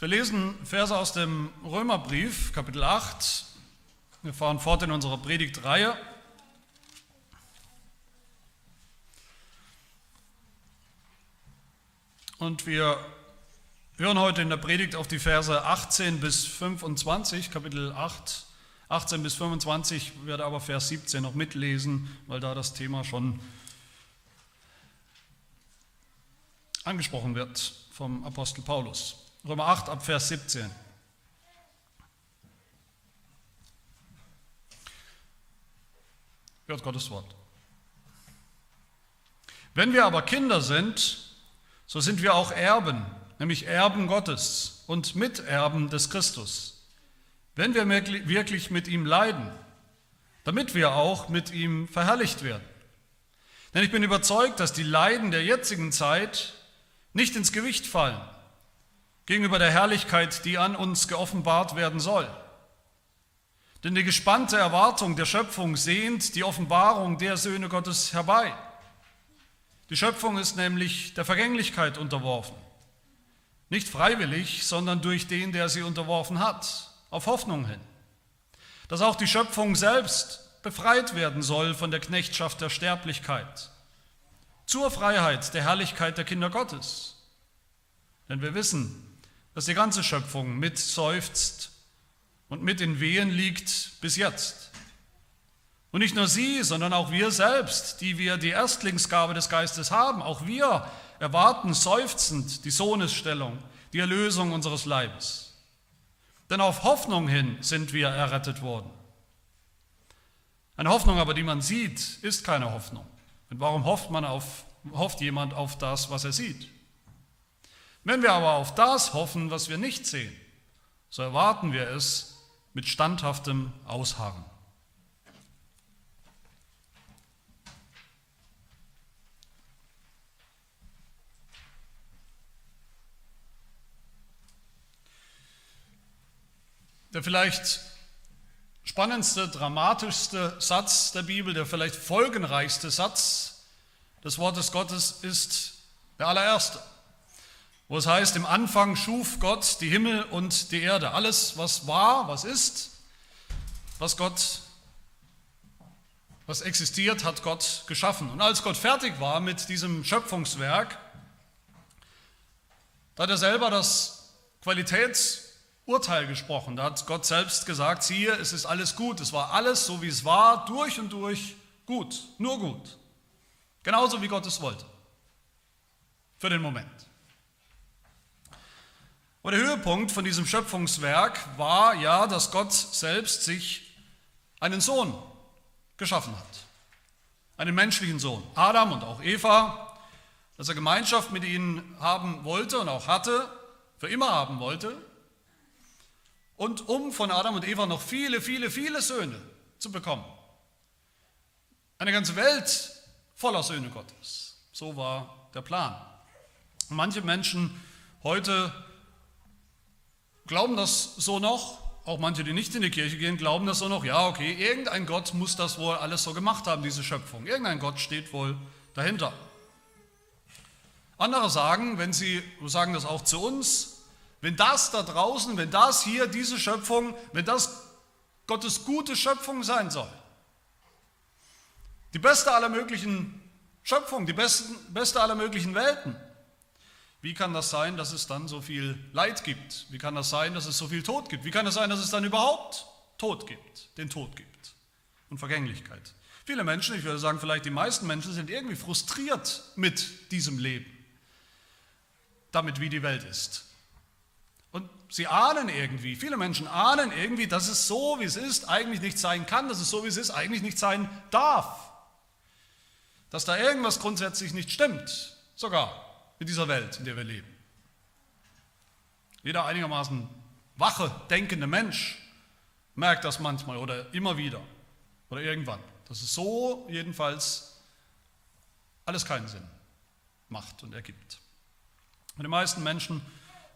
Wir lesen Verse aus dem Römerbrief, Kapitel 8. Wir fahren fort in unserer Predigtreihe. Und wir hören heute in der Predigt auf die Verse 18 bis 25, Kapitel 8, 18 bis 25, werde aber Vers 17 noch mitlesen, weil da das Thema schon angesprochen wird vom Apostel Paulus. Römer 8 ab Vers 17. Hört Gottes Wort. Wenn wir aber Kinder sind, so sind wir auch Erben, nämlich Erben Gottes und Miterben des Christus, wenn wir wirklich mit ihm leiden, damit wir auch mit ihm verherrlicht werden. Denn ich bin überzeugt, dass die Leiden der jetzigen Zeit nicht ins Gewicht fallen gegenüber der Herrlichkeit, die an uns geoffenbart werden soll. Denn die gespannte Erwartung der Schöpfung sehnt die Offenbarung der Söhne Gottes herbei. Die Schöpfung ist nämlich der Vergänglichkeit unterworfen. Nicht freiwillig, sondern durch den, der sie unterworfen hat, auf Hoffnung hin. Dass auch die Schöpfung selbst befreit werden soll von der Knechtschaft der Sterblichkeit, zur Freiheit der Herrlichkeit der Kinder Gottes. Denn wir wissen, dass die ganze Schöpfung mit seufzt und mit in Wehen liegt bis jetzt. Und nicht nur sie, sondern auch wir selbst, die wir die Erstlingsgabe des Geistes haben, auch wir erwarten seufzend die Sohnesstellung, die Erlösung unseres Leibes. Denn auf Hoffnung hin sind wir errettet worden. Eine Hoffnung aber, die man sieht, ist keine Hoffnung. Und warum hofft man auf, hofft jemand auf das, was er sieht? Wenn wir aber auf das hoffen, was wir nicht sehen, so erwarten wir es mit standhaftem Ausharren. Der vielleicht spannendste, dramatischste Satz der Bibel, der vielleicht folgenreichste Satz des Wortes Gottes ist der allererste wo es heißt, im Anfang schuf Gott die Himmel und die Erde. Alles, was war, was ist, was Gott, was existiert, hat Gott geschaffen. Und als Gott fertig war mit diesem Schöpfungswerk, da hat er selber das Qualitätsurteil gesprochen. Da hat Gott selbst gesagt, siehe, es ist alles gut. Es war alles so, wie es war, durch und durch gut, nur gut. Genauso wie Gott es wollte. Für den Moment. Und der Höhepunkt von diesem Schöpfungswerk war ja, dass Gott selbst sich einen Sohn geschaffen hat. Einen menschlichen Sohn. Adam und auch Eva, dass er Gemeinschaft mit ihnen haben wollte und auch hatte, für immer haben wollte. Und um von Adam und Eva noch viele, viele, viele Söhne zu bekommen. Eine ganze Welt voller Söhne Gottes. So war der Plan. Manche Menschen heute glauben das so noch, auch manche, die nicht in die Kirche gehen, glauben das so noch, ja, okay, irgendein Gott muss das wohl alles so gemacht haben, diese Schöpfung. Irgendein Gott steht wohl dahinter. Andere sagen, wenn sie sagen das auch zu uns, wenn das da draußen, wenn das hier, diese Schöpfung, wenn das Gottes gute Schöpfung sein soll, die beste aller möglichen Schöpfung, die besten, beste aller möglichen Welten, wie kann das sein, dass es dann so viel Leid gibt? Wie kann das sein, dass es so viel Tod gibt? Wie kann es sein, dass es dann überhaupt Tod gibt, den Tod gibt und Vergänglichkeit? Viele Menschen, ich würde sagen vielleicht die meisten Menschen, sind irgendwie frustriert mit diesem Leben, damit wie die Welt ist. Und sie ahnen irgendwie, viele Menschen ahnen irgendwie, dass es so, wie es ist, eigentlich nicht sein kann, dass es so, wie es ist, eigentlich nicht sein darf. Dass da irgendwas grundsätzlich nicht stimmt, sogar in dieser Welt, in der wir leben. Jeder einigermaßen wache, denkende Mensch merkt das manchmal oder immer wieder oder irgendwann, dass es so jedenfalls alles keinen Sinn macht und ergibt. Für die meisten Menschen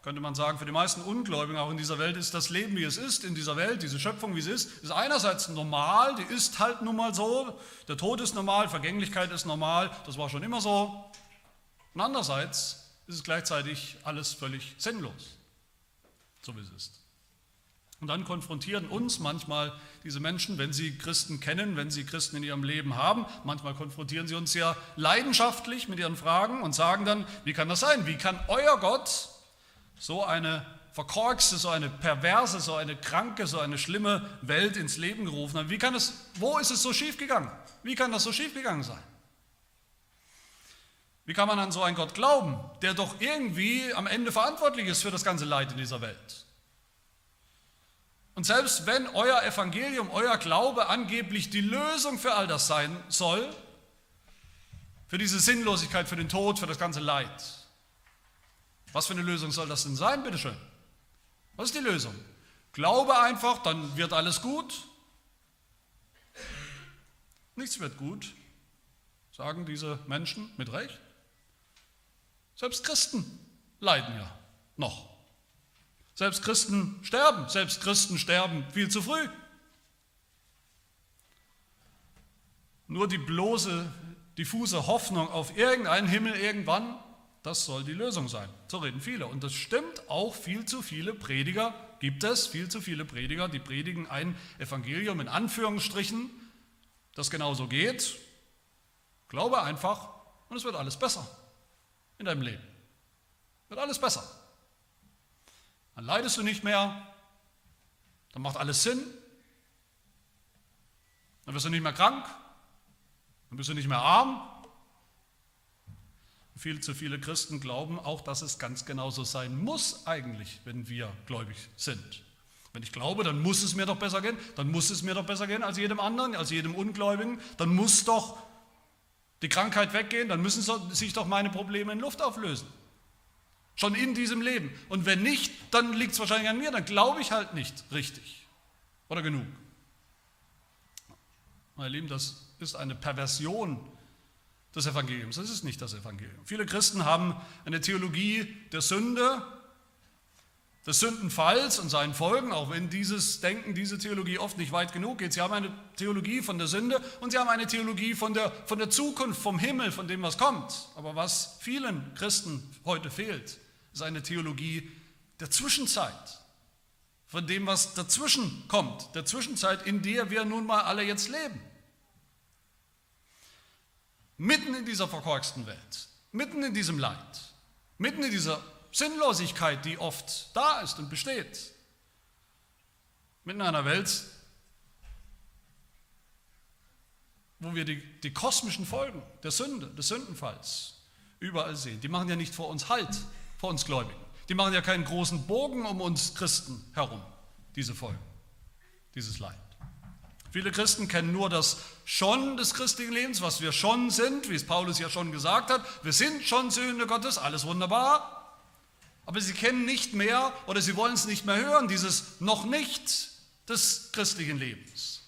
könnte man sagen, für die meisten Ungläubigen auch in dieser Welt ist das Leben, wie es ist, in dieser Welt, diese Schöpfung, wie es ist, ist einerseits normal, die ist halt nun mal so, der Tod ist normal, Vergänglichkeit ist normal, das war schon immer so, und andererseits ist es gleichzeitig alles völlig sinnlos. so wie es ist. Und dann konfrontieren uns manchmal diese Menschen, wenn sie Christen kennen, wenn sie Christen in ihrem Leben haben, manchmal konfrontieren sie uns ja leidenschaftlich mit ihren Fragen und sagen dann, wie kann das sein? Wie kann euer Gott so eine verkorkste, so eine perverse, so eine kranke, so eine schlimme Welt ins Leben gerufen haben? Wie kann es, wo ist es so schief gegangen? Wie kann das so schief gegangen sein? Wie kann man an so einen Gott glauben, der doch irgendwie am Ende verantwortlich ist für das ganze Leid in dieser Welt? Und selbst wenn euer Evangelium, euer Glaube angeblich die Lösung für all das sein soll, für diese Sinnlosigkeit, für den Tod, für das ganze Leid, was für eine Lösung soll das denn sein, bitteschön? Was ist die Lösung? Glaube einfach, dann wird alles gut. Nichts wird gut, sagen diese Menschen mit Recht. Selbst Christen leiden ja noch. Selbst Christen sterben, selbst Christen sterben viel zu früh. Nur die bloße, diffuse Hoffnung auf irgendeinen Himmel irgendwann, das soll die Lösung sein. So reden viele. Und das stimmt auch viel zu viele Prediger, gibt es viel zu viele Prediger, die predigen ein Evangelium in Anführungsstrichen, das genauso geht. Glaube einfach und es wird alles besser in deinem Leben. Wird alles besser. Dann leidest du nicht mehr, dann macht alles Sinn, dann wirst du nicht mehr krank, dann bist du nicht mehr arm. Viel zu viele Christen glauben auch, dass es ganz genauso sein muss eigentlich, wenn wir gläubig sind. Wenn ich glaube, dann muss es mir doch besser gehen, dann muss es mir doch besser gehen als jedem anderen, als jedem Ungläubigen, dann muss doch die Krankheit weggehen, dann müssen sich doch meine Probleme in Luft auflösen. Schon in diesem Leben. Und wenn nicht, dann liegt es wahrscheinlich an mir, dann glaube ich halt nicht richtig oder genug. Meine Lieben, das ist eine Perversion des Evangeliums. Das ist nicht das Evangelium. Viele Christen haben eine Theologie der Sünde, des Sündenfalls und seinen Folgen, auch wenn dieses Denken, diese Theologie oft nicht weit genug geht. Sie haben eine Theologie von der Sünde und sie haben eine Theologie von der, von der Zukunft, vom Himmel, von dem, was kommt. Aber was vielen Christen heute fehlt, ist eine Theologie der Zwischenzeit, von dem, was dazwischen kommt, der Zwischenzeit, in der wir nun mal alle jetzt leben. Mitten in dieser verkorksten Welt, mitten in diesem Leid, mitten in dieser Sinnlosigkeit, die oft da ist und besteht, mitten in einer Welt, wo wir die, die kosmischen Folgen der Sünde, des Sündenfalls überall sehen. Die machen ja nicht vor uns Halt, vor uns Gläubigen. Die machen ja keinen großen Bogen um uns Christen herum, diese Folgen, dieses Leid. Viele Christen kennen nur das Schon des christlichen Lebens, was wir schon sind, wie es Paulus ja schon gesagt hat. Wir sind schon Söhne Gottes, alles wunderbar. Aber sie kennen nicht mehr oder sie wollen es nicht mehr hören, dieses noch nicht des christlichen Lebens.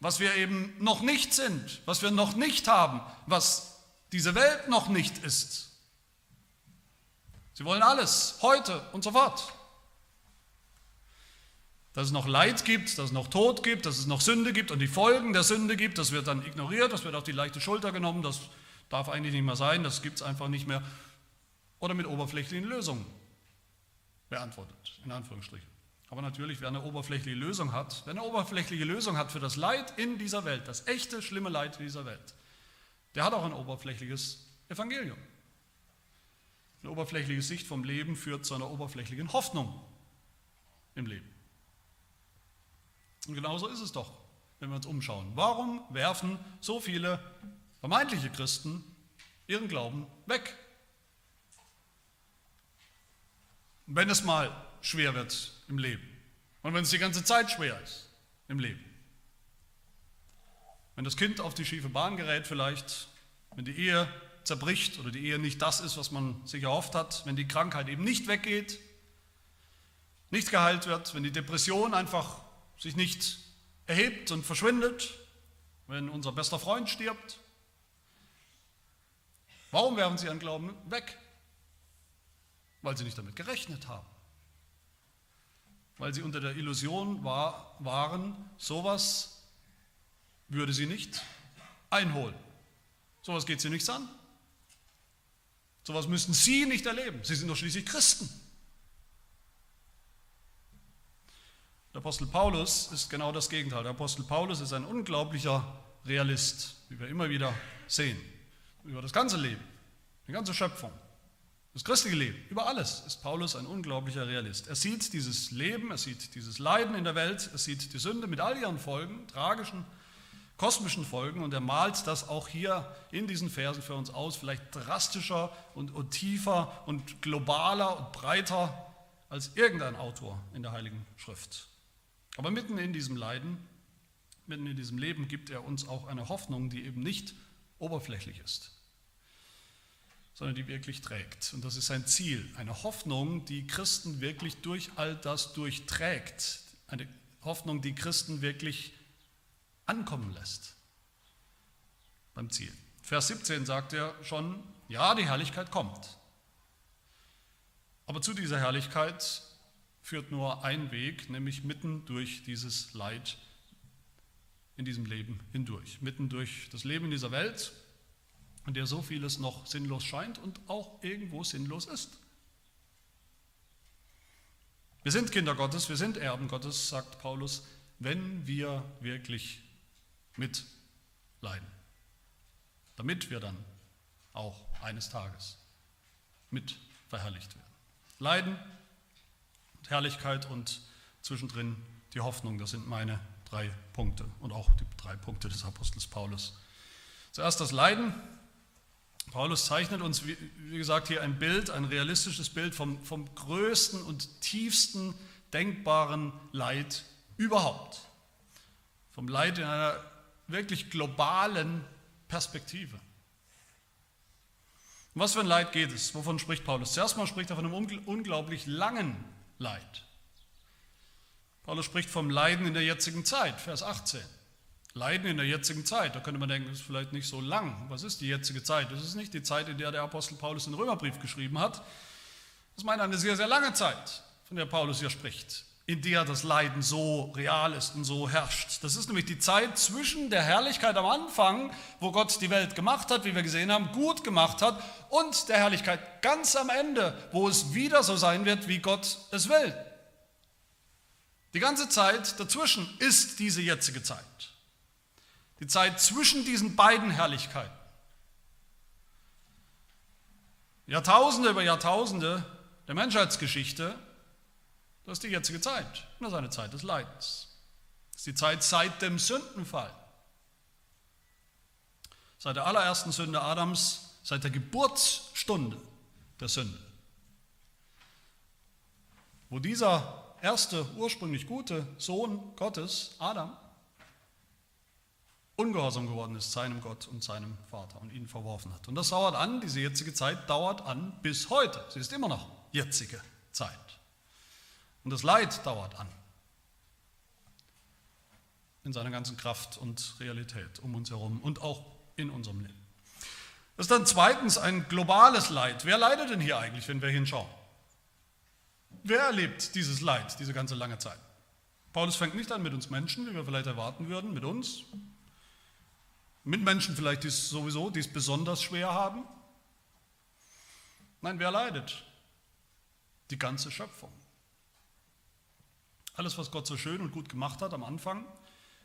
Was wir eben noch nicht sind, was wir noch nicht haben, was diese Welt noch nicht ist. Sie wollen alles, heute und sofort. Dass es noch Leid gibt, dass es noch Tod gibt, dass es noch Sünde gibt und die Folgen der Sünde gibt, das wird dann ignoriert, das wird auf die leichte Schulter genommen, das darf eigentlich nicht mehr sein, das gibt es einfach nicht mehr. Oder mit oberflächlichen Lösungen beantwortet, in Anführungsstrichen. Aber natürlich, wer eine oberflächliche Lösung hat, wer eine oberflächliche Lösung hat für das Leid in dieser Welt, das echte, schlimme Leid in dieser Welt, der hat auch ein oberflächliches Evangelium. Eine oberflächliche Sicht vom Leben führt zu einer oberflächlichen Hoffnung im Leben. Und genauso ist es doch, wenn wir uns umschauen. Warum werfen so viele vermeintliche Christen ihren Glauben weg? Wenn es mal schwer wird im Leben und wenn es die ganze Zeit schwer ist im Leben. Wenn das Kind auf die schiefe Bahn gerät vielleicht, wenn die Ehe zerbricht oder die Ehe nicht das ist, was man sich erhofft hat, wenn die Krankheit eben nicht weggeht, nicht geheilt wird, wenn die Depression einfach sich nicht erhebt und verschwindet, wenn unser bester Freund stirbt. Warum werfen sie ihren Glauben weg? Weil sie nicht damit gerechnet haben. Weil sie unter der Illusion war, waren, sowas würde sie nicht einholen. Sowas geht sie nichts an. Sowas müssten Sie nicht erleben. Sie sind doch schließlich Christen. Der Apostel Paulus ist genau das Gegenteil. Der Apostel Paulus ist ein unglaublicher Realist, wie wir immer wieder sehen, über das ganze Leben, die ganze Schöpfung. Das christliche Leben, über alles ist Paulus ein unglaublicher Realist. Er sieht dieses Leben, er sieht dieses Leiden in der Welt, er sieht die Sünde mit all ihren Folgen, tragischen, kosmischen Folgen und er malt das auch hier in diesen Versen für uns aus, vielleicht drastischer und, und tiefer und globaler und breiter als irgendein Autor in der Heiligen Schrift. Aber mitten in diesem Leiden, mitten in diesem Leben gibt er uns auch eine Hoffnung, die eben nicht oberflächlich ist sondern die wirklich trägt. Und das ist sein Ziel, eine Hoffnung, die Christen wirklich durch all das durchträgt. Eine Hoffnung, die Christen wirklich ankommen lässt beim Ziel. Vers 17 sagt er schon, ja, die Herrlichkeit kommt. Aber zu dieser Herrlichkeit führt nur ein Weg, nämlich mitten durch dieses Leid in diesem Leben hindurch. Mitten durch das Leben in dieser Welt, in der so vieles noch sinnlos scheint und auch irgendwo sinnlos ist. Wir sind Kinder Gottes, wir sind Erben Gottes, sagt Paulus, wenn wir wirklich mitleiden, damit wir dann auch eines Tages mit verherrlicht werden. Leiden, Herrlichkeit und zwischendrin die Hoffnung, das sind meine drei Punkte und auch die drei Punkte des Apostels Paulus. Zuerst das Leiden, Paulus zeichnet uns, wie, gesagt, hier ein Bild, ein realistisches Bild vom, vom größten und tiefsten denkbaren Leid überhaupt. Vom Leid in einer wirklich globalen Perspektive. Um was für ein Leid geht es? Wovon spricht Paulus? Zuerst mal spricht er von einem unglaublich langen Leid. Paulus spricht vom Leiden in der jetzigen Zeit, Vers 18. Leiden in der jetzigen Zeit. Da könnte man denken, das ist vielleicht nicht so lang. Was ist die jetzige Zeit? Das ist nicht die Zeit, in der der Apostel Paulus den Römerbrief geschrieben hat. Das meint eine sehr, sehr lange Zeit, von der Paulus hier spricht, in der das Leiden so real ist und so herrscht. Das ist nämlich die Zeit zwischen der Herrlichkeit am Anfang, wo Gott die Welt gemacht hat, wie wir gesehen haben, gut gemacht hat, und der Herrlichkeit ganz am Ende, wo es wieder so sein wird, wie Gott es will. Die ganze Zeit dazwischen ist diese jetzige Zeit. Die Zeit zwischen diesen beiden Herrlichkeiten. Jahrtausende über Jahrtausende der Menschheitsgeschichte, das ist die jetzige Zeit. Das ist eine Zeit des Leidens. Das ist die Zeit seit dem Sündenfall. Seit der allerersten Sünde Adams, seit der Geburtsstunde der Sünde. Wo dieser erste ursprünglich gute Sohn Gottes, Adam, ungehorsam geworden ist seinem Gott und seinem Vater und ihn verworfen hat. Und das dauert an, diese jetzige Zeit dauert an bis heute. Sie ist immer noch jetzige Zeit. Und das Leid dauert an. In seiner ganzen Kraft und Realität um uns herum und auch in unserem Leben. Das ist dann zweitens ein globales Leid. Wer leidet denn hier eigentlich, wenn wir hinschauen? Wer erlebt dieses Leid, diese ganze lange Zeit? Paulus fängt nicht an mit uns Menschen, wie wir vielleicht erwarten würden, mit uns, mit Menschen vielleicht, die es sowieso, die es besonders schwer haben. Nein, wer leidet? Die ganze Schöpfung. Alles, was Gott so schön und gut gemacht hat am Anfang,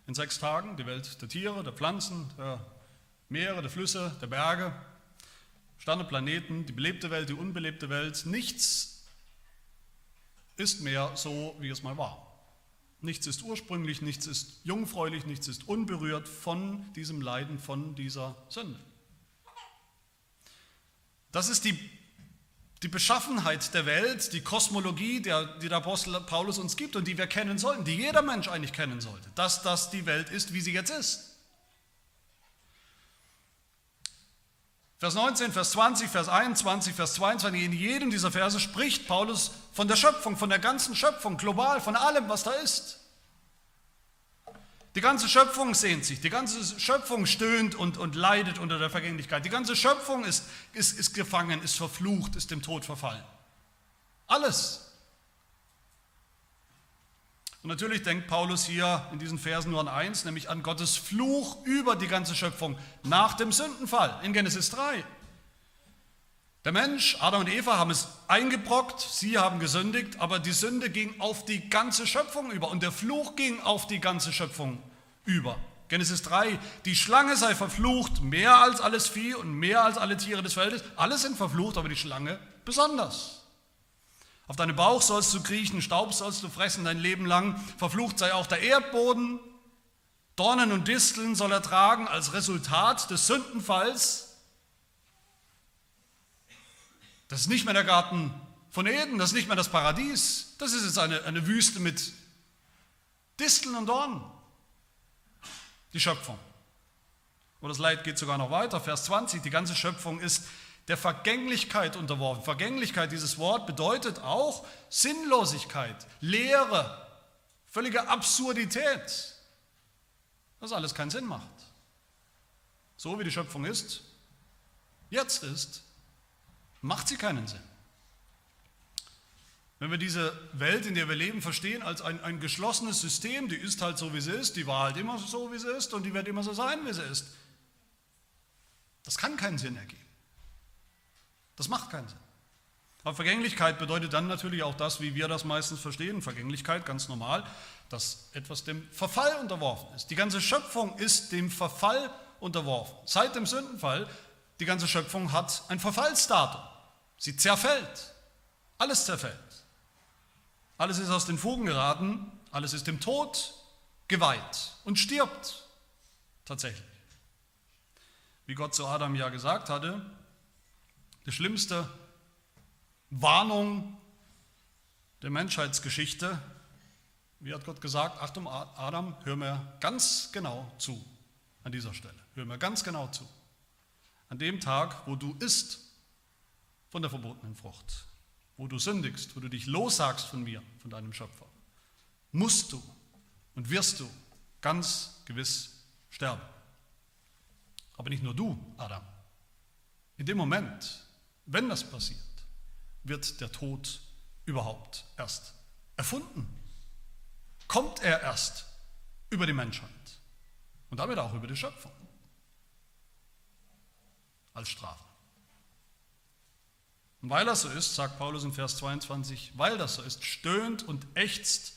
in sechs Tagen, die Welt der Tiere, der Pflanzen, der Meere, der Flüsse, der Berge, Sterne, Planeten, die belebte Welt, die unbelebte Welt, nichts ist mehr so, wie es mal war. Nichts ist ursprünglich, nichts ist jungfräulich, nichts ist unberührt von diesem Leiden, von dieser Sünde. Das ist die, die Beschaffenheit der Welt, die Kosmologie, der, die der Apostel Paulus uns gibt und die wir kennen sollten, die jeder Mensch eigentlich kennen sollte, dass das die Welt ist, wie sie jetzt ist. Vers 19, Vers 20, Vers 21, Vers 22, in jedem dieser Verse spricht Paulus von der Schöpfung, von der ganzen Schöpfung, global, von allem, was da ist. Die ganze Schöpfung sehnt sich, die ganze Schöpfung stöhnt und, und leidet unter der Vergänglichkeit. Die ganze Schöpfung ist, ist, ist gefangen, ist verflucht, ist dem Tod verfallen. Alles. Und natürlich denkt Paulus hier in diesen Versen nur an eins, nämlich an Gottes Fluch über die ganze Schöpfung nach dem Sündenfall in Genesis 3. Der Mensch, Adam und Eva haben es eingebrockt, sie haben gesündigt, aber die Sünde ging auf die ganze Schöpfung über und der Fluch ging auf die ganze Schöpfung über. Genesis 3, die Schlange sei verflucht, mehr als alles Vieh und mehr als alle Tiere des Feldes. Alle sind verflucht, aber die Schlange besonders. Auf deinem Bauch sollst du kriechen, Staub sollst du fressen dein Leben lang. Verflucht sei auch der Erdboden. Dornen und Disteln soll er tragen als Resultat des Sündenfalls. Das ist nicht mehr der Garten von Eden, das ist nicht mehr das Paradies. Das ist jetzt eine, eine Wüste mit Disteln und Dornen. Die Schöpfung. Und das Leid geht sogar noch weiter. Vers 20, die ganze Schöpfung ist der Vergänglichkeit unterworfen. Vergänglichkeit, dieses Wort bedeutet auch Sinnlosigkeit, Leere, völlige Absurdität. Das alles keinen Sinn macht. So wie die Schöpfung ist, jetzt ist, macht sie keinen Sinn. Wenn wir diese Welt, in der wir leben, verstehen als ein, ein geschlossenes System, die ist halt so, wie sie ist, die war halt immer so, wie sie ist und die wird immer so sein, wie sie ist. Das kann keinen Sinn ergeben. Das macht keinen Sinn. Aber Vergänglichkeit bedeutet dann natürlich auch das, wie wir das meistens verstehen. Vergänglichkeit, ganz normal, dass etwas dem Verfall unterworfen ist. Die ganze Schöpfung ist dem Verfall unterworfen. Seit dem Sündenfall, die ganze Schöpfung hat ein Verfallsdatum. Sie zerfällt. Alles zerfällt. Alles ist aus den Fugen geraten, alles ist dem Tod geweiht und stirbt tatsächlich. Wie Gott zu Adam ja gesagt hatte, die schlimmste Warnung der Menschheitsgeschichte, wie hat Gott gesagt, Achtung Adam, hör mir ganz genau zu an dieser Stelle, hör mir ganz genau zu. An dem Tag, wo du isst von der verbotenen Frucht, wo du sündigst, wo du dich lossagst von mir, von deinem Schöpfer, musst du und wirst du ganz gewiss sterben. Aber nicht nur du, Adam. In dem Moment, wenn das passiert, wird der Tod überhaupt erst erfunden. Kommt er erst über die Menschheit und damit auch über die Schöpfung als Strafe. Und weil das so ist, sagt Paulus in Vers 22, weil das so ist, stöhnt und ächzt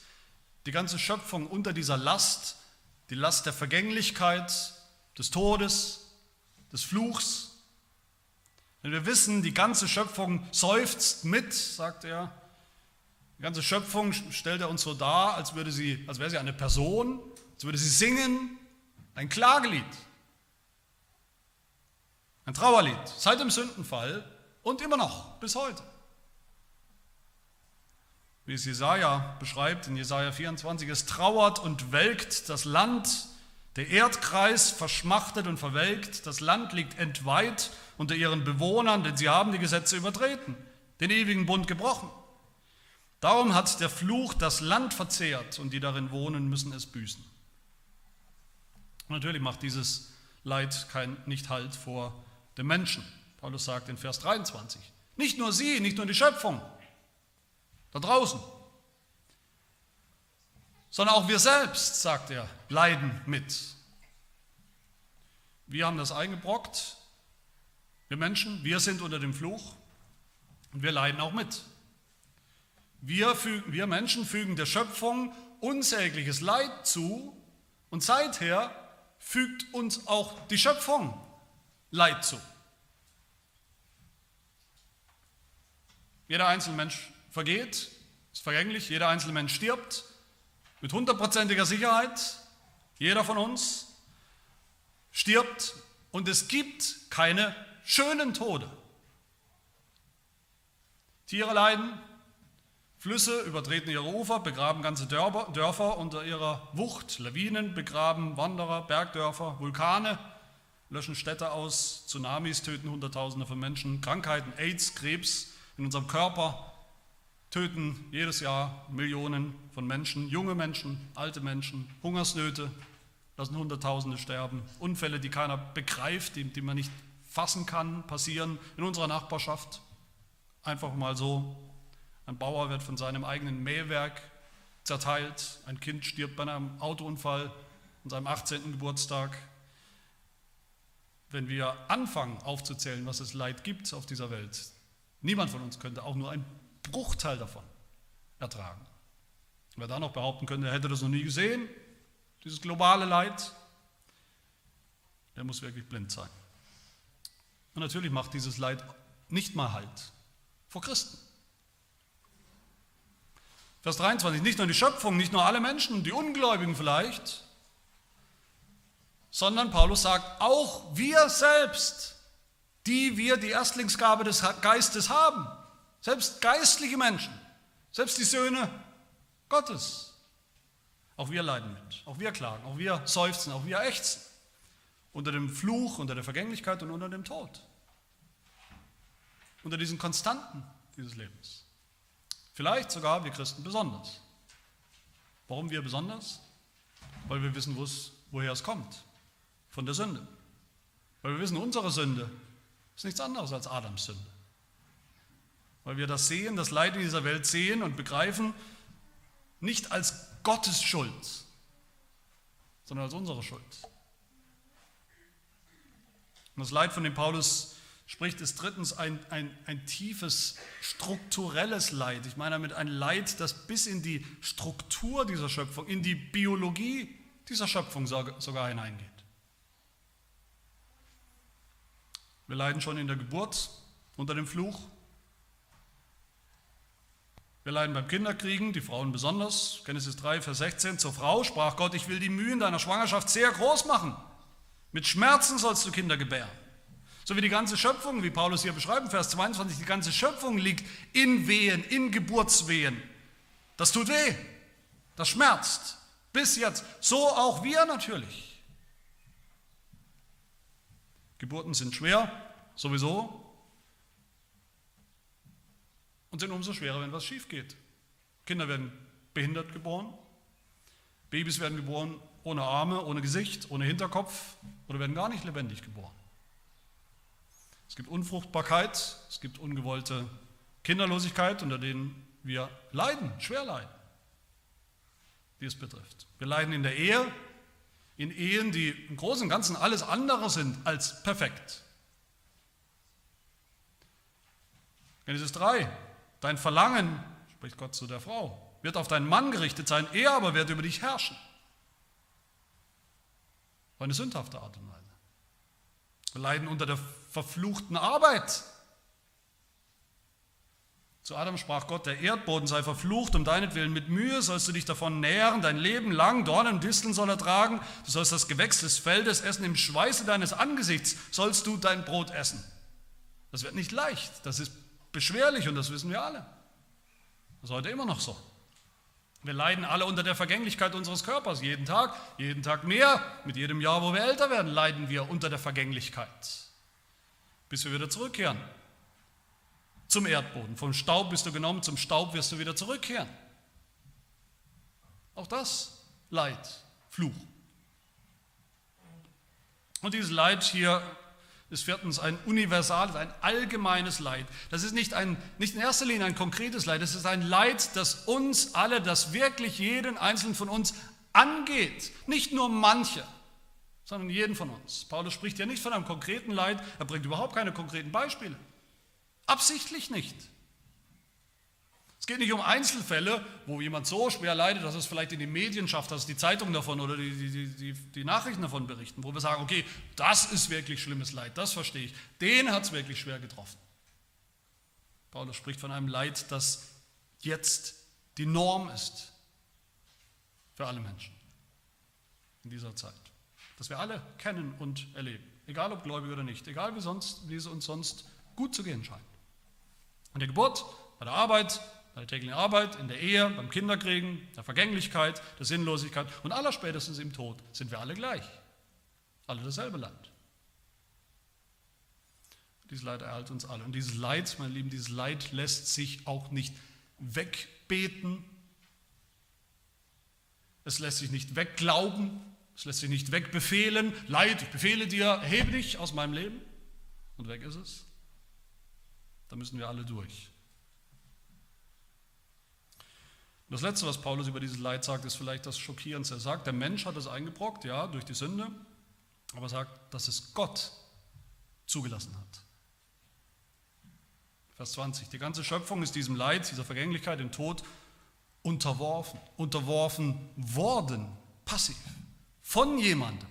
die ganze Schöpfung unter dieser Last, die Last der Vergänglichkeit, des Todes, des Fluchs. Wenn wir wissen, die ganze Schöpfung seufzt mit, sagt er, die ganze Schöpfung stellt er uns so dar, als, würde sie, als wäre sie eine Person, als würde sie singen, ein Klagelied, ein Trauerlied. Seit dem Sündenfall und immer noch, bis heute. Wie es Jesaja beschreibt in Jesaja 24, es trauert und welkt das Land, der Erdkreis verschmachtet und verwelkt, das Land liegt entweiht unter ihren Bewohnern, denn sie haben die Gesetze übertreten, den ewigen Bund gebrochen. Darum hat der Fluch das Land verzehrt und die darin wohnen, müssen es büßen. Natürlich macht dieses Leid kein, nicht Halt vor dem Menschen. Paulus sagt in Vers 23, nicht nur sie, nicht nur die Schöpfung da draußen, sondern auch wir selbst, sagt er, leiden mit. Wir haben das eingebrockt, wir Menschen, wir sind unter dem Fluch und wir leiden auch mit. Wir, fügen, wir Menschen fügen der Schöpfung unsägliches Leid zu und seither fügt uns auch die Schöpfung Leid zu. Jeder einzelne Mensch vergeht, ist vergänglich, jeder einzelne Mensch stirbt mit hundertprozentiger Sicherheit. Jeder von uns stirbt und es gibt keine schönen Tode. Tiere leiden, Flüsse übertreten ihre Ufer, begraben ganze Dörfer unter ihrer Wucht, Lawinen begraben Wanderer, Bergdörfer, Vulkane löschen Städte aus, Tsunamis töten Hunderttausende von Menschen, Krankheiten, AIDS, Krebs in unserem Körper töten jedes Jahr Millionen von Menschen, junge Menschen, alte Menschen, Hungersnöte lassen Hunderttausende sterben, Unfälle, die keiner begreift, die, die man nicht fassen kann, passieren in unserer Nachbarschaft. Einfach mal so. Ein Bauer wird von seinem eigenen Mähwerk zerteilt, ein Kind stirbt bei einem Autounfall an seinem 18. Geburtstag. Wenn wir anfangen aufzuzählen, was es Leid gibt auf dieser Welt, Niemand von uns könnte auch nur einen Bruchteil davon ertragen. Wer da noch behaupten könnte, er hätte das noch nie gesehen, dieses globale Leid, der muss wirklich blind sein. Und natürlich macht dieses Leid nicht mal Halt vor Christen. Vers 23, nicht nur die Schöpfung, nicht nur alle Menschen, die Ungläubigen vielleicht, sondern Paulus sagt, auch wir selbst, die wir die Erstlingsgabe des Geistes haben, selbst geistliche Menschen, selbst die Söhne Gottes, auch wir leiden mit, auch wir klagen, auch wir seufzen, auch wir ächzen unter dem Fluch, unter der Vergänglichkeit und unter dem Tod, unter diesen Konstanten dieses Lebens. Vielleicht sogar wir Christen besonders. Warum wir besonders? Weil wir wissen, woher es kommt. Von der Sünde. Weil wir wissen, unsere Sünde ist nichts anderes als Adams Sünde. Weil wir das sehen, das Leid in dieser Welt sehen und begreifen, nicht als Gottes Schuld, sondern als unsere Schuld. Und das Leid, von dem Paulus spricht, ist drittens ein, ein, ein tiefes strukturelles Leid. Ich meine damit ein Leid, das bis in die Struktur dieser Schöpfung, in die Biologie dieser Schöpfung sogar hineingeht. Wir leiden schon in der Geburt unter dem Fluch. Wir leiden beim Kinderkriegen, die Frauen besonders. Genesis 3, Vers 16. Zur Frau sprach Gott, ich will die Mühen deiner Schwangerschaft sehr groß machen. Mit Schmerzen sollst du Kinder gebären. So wie die ganze Schöpfung, wie Paulus hier beschreibt, Vers 22, die ganze Schöpfung liegt in Wehen, in Geburtswehen. Das tut weh, das schmerzt. Bis jetzt. So auch wir natürlich. Geburten sind schwer, sowieso. Und sind umso schwerer, wenn was schief geht. Kinder werden behindert geboren. Babys werden geboren ohne Arme, ohne Gesicht, ohne Hinterkopf oder werden gar nicht lebendig geboren. Es gibt Unfruchtbarkeit, es gibt ungewollte Kinderlosigkeit, unter denen wir leiden, schwer leiden, die es betrifft. Wir leiden in der Ehe, in Ehen, die im Großen und Ganzen alles andere sind als perfekt. Genesis 3, dein Verlangen, spricht Gott zu der Frau, wird auf deinen Mann gerichtet sein, er aber wird über dich herrschen. Auf eine sündhafte Art und Weise. Wir leiden unter der verfluchten Arbeit. Zu Adam sprach Gott, der Erdboden sei verflucht, um deinetwillen mit Mühe sollst du dich davon nähren, dein Leben lang, Dornen und Disteln soll er tragen, du sollst das Gewächs des Feldes essen, im Schweiße deines Angesichts sollst du dein Brot essen. Das wird nicht leicht, das ist beschwerlich und das wissen wir alle. Das ist heute immer noch so. Wir leiden alle unter der Vergänglichkeit unseres Körpers, jeden Tag, jeden Tag mehr. Mit jedem Jahr, wo wir älter werden, leiden wir unter der Vergänglichkeit, bis wir wieder zurückkehren zum Erdboden. Vom Staub bist du genommen, zum Staub wirst du wieder zurückkehren. Auch das Leid, Fluch. Und dieses Leid hier ist viertens ein universales, ein allgemeines Leid. Das ist nicht, ein, nicht in erster Linie ein konkretes Leid, das ist ein Leid, das uns alle, das wirklich jeden einzelnen von uns angeht. Nicht nur manche, sondern jeden von uns. Paulus spricht ja nicht von einem konkreten Leid, er bringt überhaupt keine konkreten Beispiele. Absichtlich nicht. Es geht nicht um Einzelfälle, wo jemand so schwer leidet, dass es vielleicht in die Medien schafft, dass die Zeitungen davon oder die, die, die, die Nachrichten davon berichten, wo wir sagen, okay, das ist wirklich schlimmes Leid, das verstehe ich. Den hat es wirklich schwer getroffen. Paulus spricht von einem Leid, das jetzt die Norm ist für alle Menschen in dieser Zeit. Das wir alle kennen und erleben, egal ob gläubig oder nicht, egal wie, sonst, wie es uns sonst gut zu gehen scheint. An der Geburt, bei der Arbeit, bei der täglichen Arbeit, in der Ehe, beim Kinderkriegen, der Vergänglichkeit, der Sinnlosigkeit und allerspätestens im Tod sind wir alle gleich. Alle dasselbe Land. Dieses Leid erhält uns alle. Und dieses Leid, meine Lieben, dieses Leid lässt sich auch nicht wegbeten. Es lässt sich nicht wegglauben. Es lässt sich nicht wegbefehlen. Leid, ich befehle dir, erhebe dich aus meinem Leben. Und weg ist es. Da müssen wir alle durch. Und das Letzte, was Paulus über dieses Leid sagt, ist vielleicht das Schockierendste. Er sagt, der Mensch hat es eingebrockt, ja, durch die Sünde, aber er sagt, dass es Gott zugelassen hat. Vers 20. Die ganze Schöpfung ist diesem Leid, dieser Vergänglichkeit, dem Tod unterworfen. Unterworfen worden, passiv, von jemandem.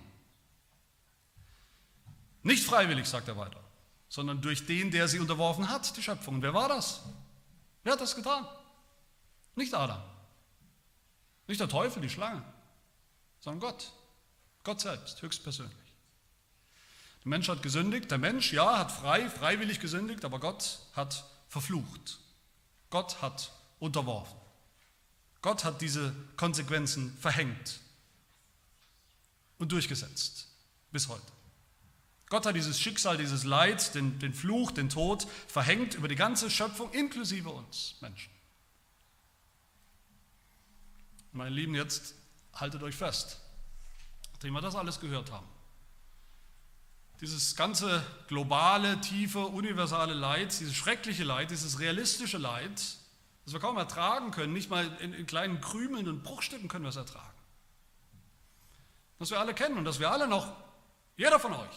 Nicht freiwillig, sagt er weiter, sondern durch den, der sie unterworfen hat, die Schöpfung. Und wer war das? Wer hat das getan? Nicht Adam. Nicht der Teufel, die Schlange, sondern Gott. Gott selbst, höchstpersönlich. Der Mensch hat gesündigt. Der Mensch, ja, hat frei, freiwillig gesündigt, aber Gott hat verflucht. Gott hat unterworfen. Gott hat diese Konsequenzen verhängt und durchgesetzt bis heute. Gott hat dieses Schicksal, dieses Leid, den, den Fluch, den Tod verhängt über die ganze Schöpfung, inklusive uns Menschen. Meine Lieben, jetzt haltet euch fest, nachdem wir das alles gehört haben. Dieses ganze globale, tiefe, universale Leid, dieses schreckliche Leid, dieses realistische Leid, das wir kaum ertragen können, nicht mal in, in kleinen Krümeln und Bruchstücken können wir es ertragen. Das wir alle kennen und das wir alle noch, jeder von euch,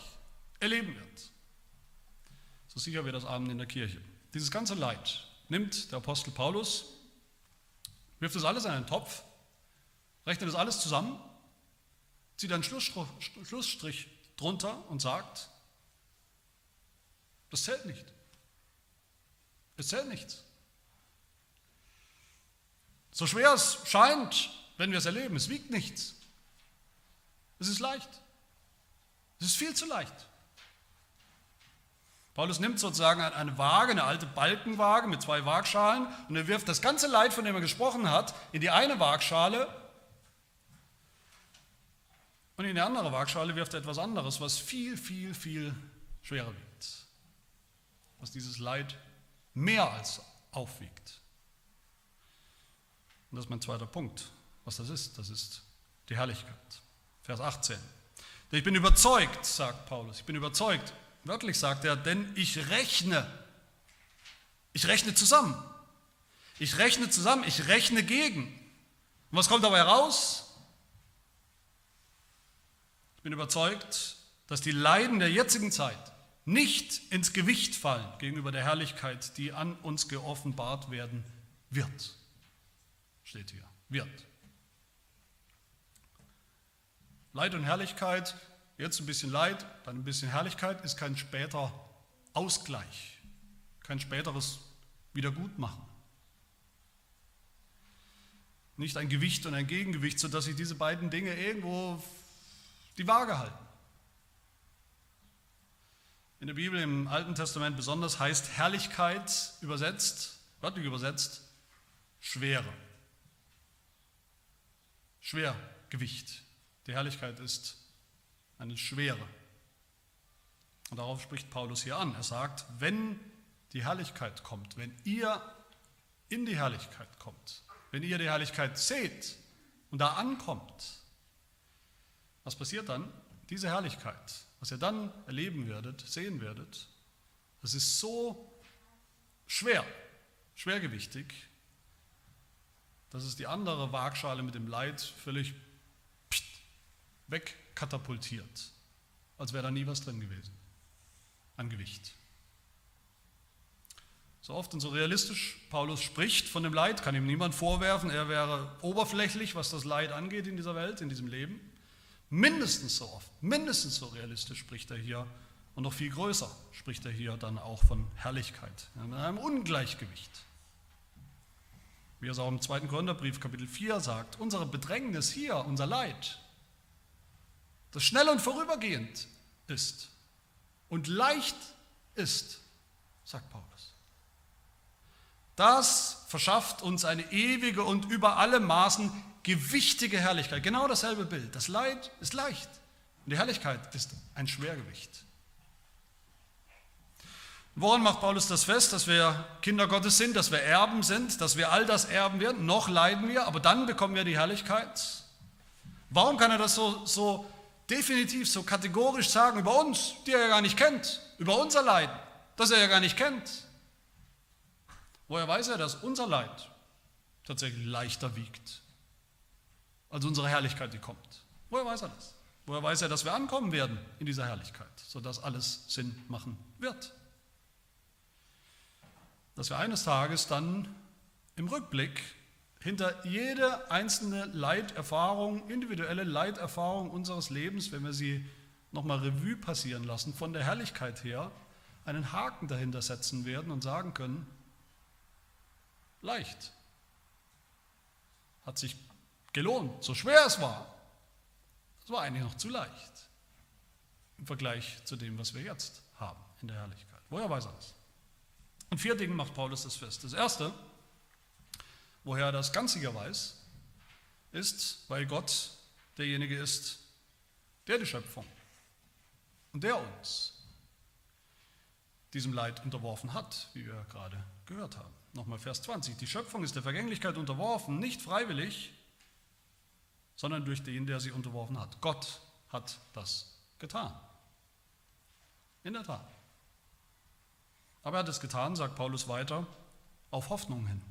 erleben wird. So sicher wir das Abend in der Kirche. Dieses ganze Leid nimmt der Apostel Paulus, wirft das alles in einen Topf, rechnet das alles zusammen, zieht einen Schlussstrich drunter und sagt, das zählt nicht. Es zählt nichts. So schwer es scheint, wenn wir es erleben, es wiegt nichts. Es ist leicht. Es ist viel zu leicht. Paulus nimmt sozusagen eine Waage, eine alte Balkenwaage mit zwei Waagschalen und er wirft das ganze Leid, von dem er gesprochen hat, in die eine Waagschale und in die andere Waagschale wirft er etwas anderes, was viel, viel, viel schwerer wiegt. Was dieses Leid mehr als aufwiegt. Und das ist mein zweiter Punkt. Was das ist, das ist die Herrlichkeit. Vers 18. Ich bin überzeugt, sagt Paulus, ich bin überzeugt. Wörtlich sagt er, denn ich rechne. Ich rechne zusammen. Ich rechne zusammen, ich rechne gegen. Und was kommt dabei raus? Ich bin überzeugt, dass die Leiden der jetzigen Zeit nicht ins Gewicht fallen gegenüber der Herrlichkeit, die an uns geoffenbart werden wird. Steht hier. Wird. Leid und Herrlichkeit, jetzt ein bisschen Leid, dann ein bisschen Herrlichkeit, ist kein später Ausgleich, kein späteres Wiedergutmachen. Nicht ein Gewicht und ein Gegengewicht, sodass sich diese beiden Dinge irgendwo die Waage halten. In der Bibel im Alten Testament besonders heißt Herrlichkeit übersetzt, wörtlich übersetzt, Schwere. Schwergewicht. Die Herrlichkeit ist eine Schwere. Und darauf spricht Paulus hier an. Er sagt, wenn die Herrlichkeit kommt, wenn ihr in die Herrlichkeit kommt, wenn ihr die Herrlichkeit seht und da ankommt, was passiert dann? Diese Herrlichkeit, was ihr dann erleben werdet, sehen werdet, das ist so schwer, schwergewichtig, dass es die andere Waagschale mit dem Leid völlig wegkatapultiert, als wäre da nie was drin gewesen an Gewicht. So oft und so realistisch Paulus spricht von dem Leid, kann ihm niemand vorwerfen, er wäre oberflächlich, was das Leid angeht in dieser Welt, in diesem Leben. Mindestens so oft, mindestens so realistisch spricht er hier und noch viel größer spricht er hier dann auch von Herrlichkeit, mit einem Ungleichgewicht. Wie er es auch im 2. Korintherbrief Kapitel 4 sagt, unsere Bedrängnis hier, unser Leid, das schnell und vorübergehend ist und leicht ist, sagt Paulus. Das verschafft uns eine ewige und über alle Maßen gewichtige Herrlichkeit. Genau dasselbe Bild. Das Leid ist leicht und die Herrlichkeit ist ein Schwergewicht. Woran macht Paulus das fest, dass wir Kinder Gottes sind, dass wir Erben sind, dass wir all das erben werden? Noch leiden wir, aber dann bekommen wir die Herrlichkeit. Warum kann er das so, so definitiv, so kategorisch sagen über uns, die er ja gar nicht kennt, über unser Leiden, das er ja gar nicht kennt? Woher weiß er, dass unser Leid tatsächlich leichter wiegt als unsere Herrlichkeit, die kommt. Woher weiß er das? Woher weiß er, dass wir ankommen werden in dieser Herrlichkeit, sodass alles Sinn machen wird? dass wir eines Tages dann im Rückblick hinter jede einzelne Leiterfahrung, individuelle Leiterfahrung unseres Lebens, wenn wir sie nochmal Revue passieren lassen, von der Herrlichkeit her, einen Haken dahinter setzen werden und sagen können, leicht, hat sich gelohnt, so schwer es war, es war eigentlich noch zu leicht im Vergleich zu dem, was wir jetzt haben in der Herrlichkeit. Woher weiß er das? In vier Dingen macht Paulus das fest. Das erste, woher er das ganz sicher weiß, ist, weil Gott derjenige ist, der die Schöpfung und der uns diesem Leid unterworfen hat, wie wir gerade gehört haben. Nochmal Vers 20. Die Schöpfung ist der Vergänglichkeit unterworfen, nicht freiwillig, sondern durch den, der sie unterworfen hat. Gott hat das getan. In der Tat. Aber er hat es getan, sagt Paulus weiter, auf Hoffnung hin.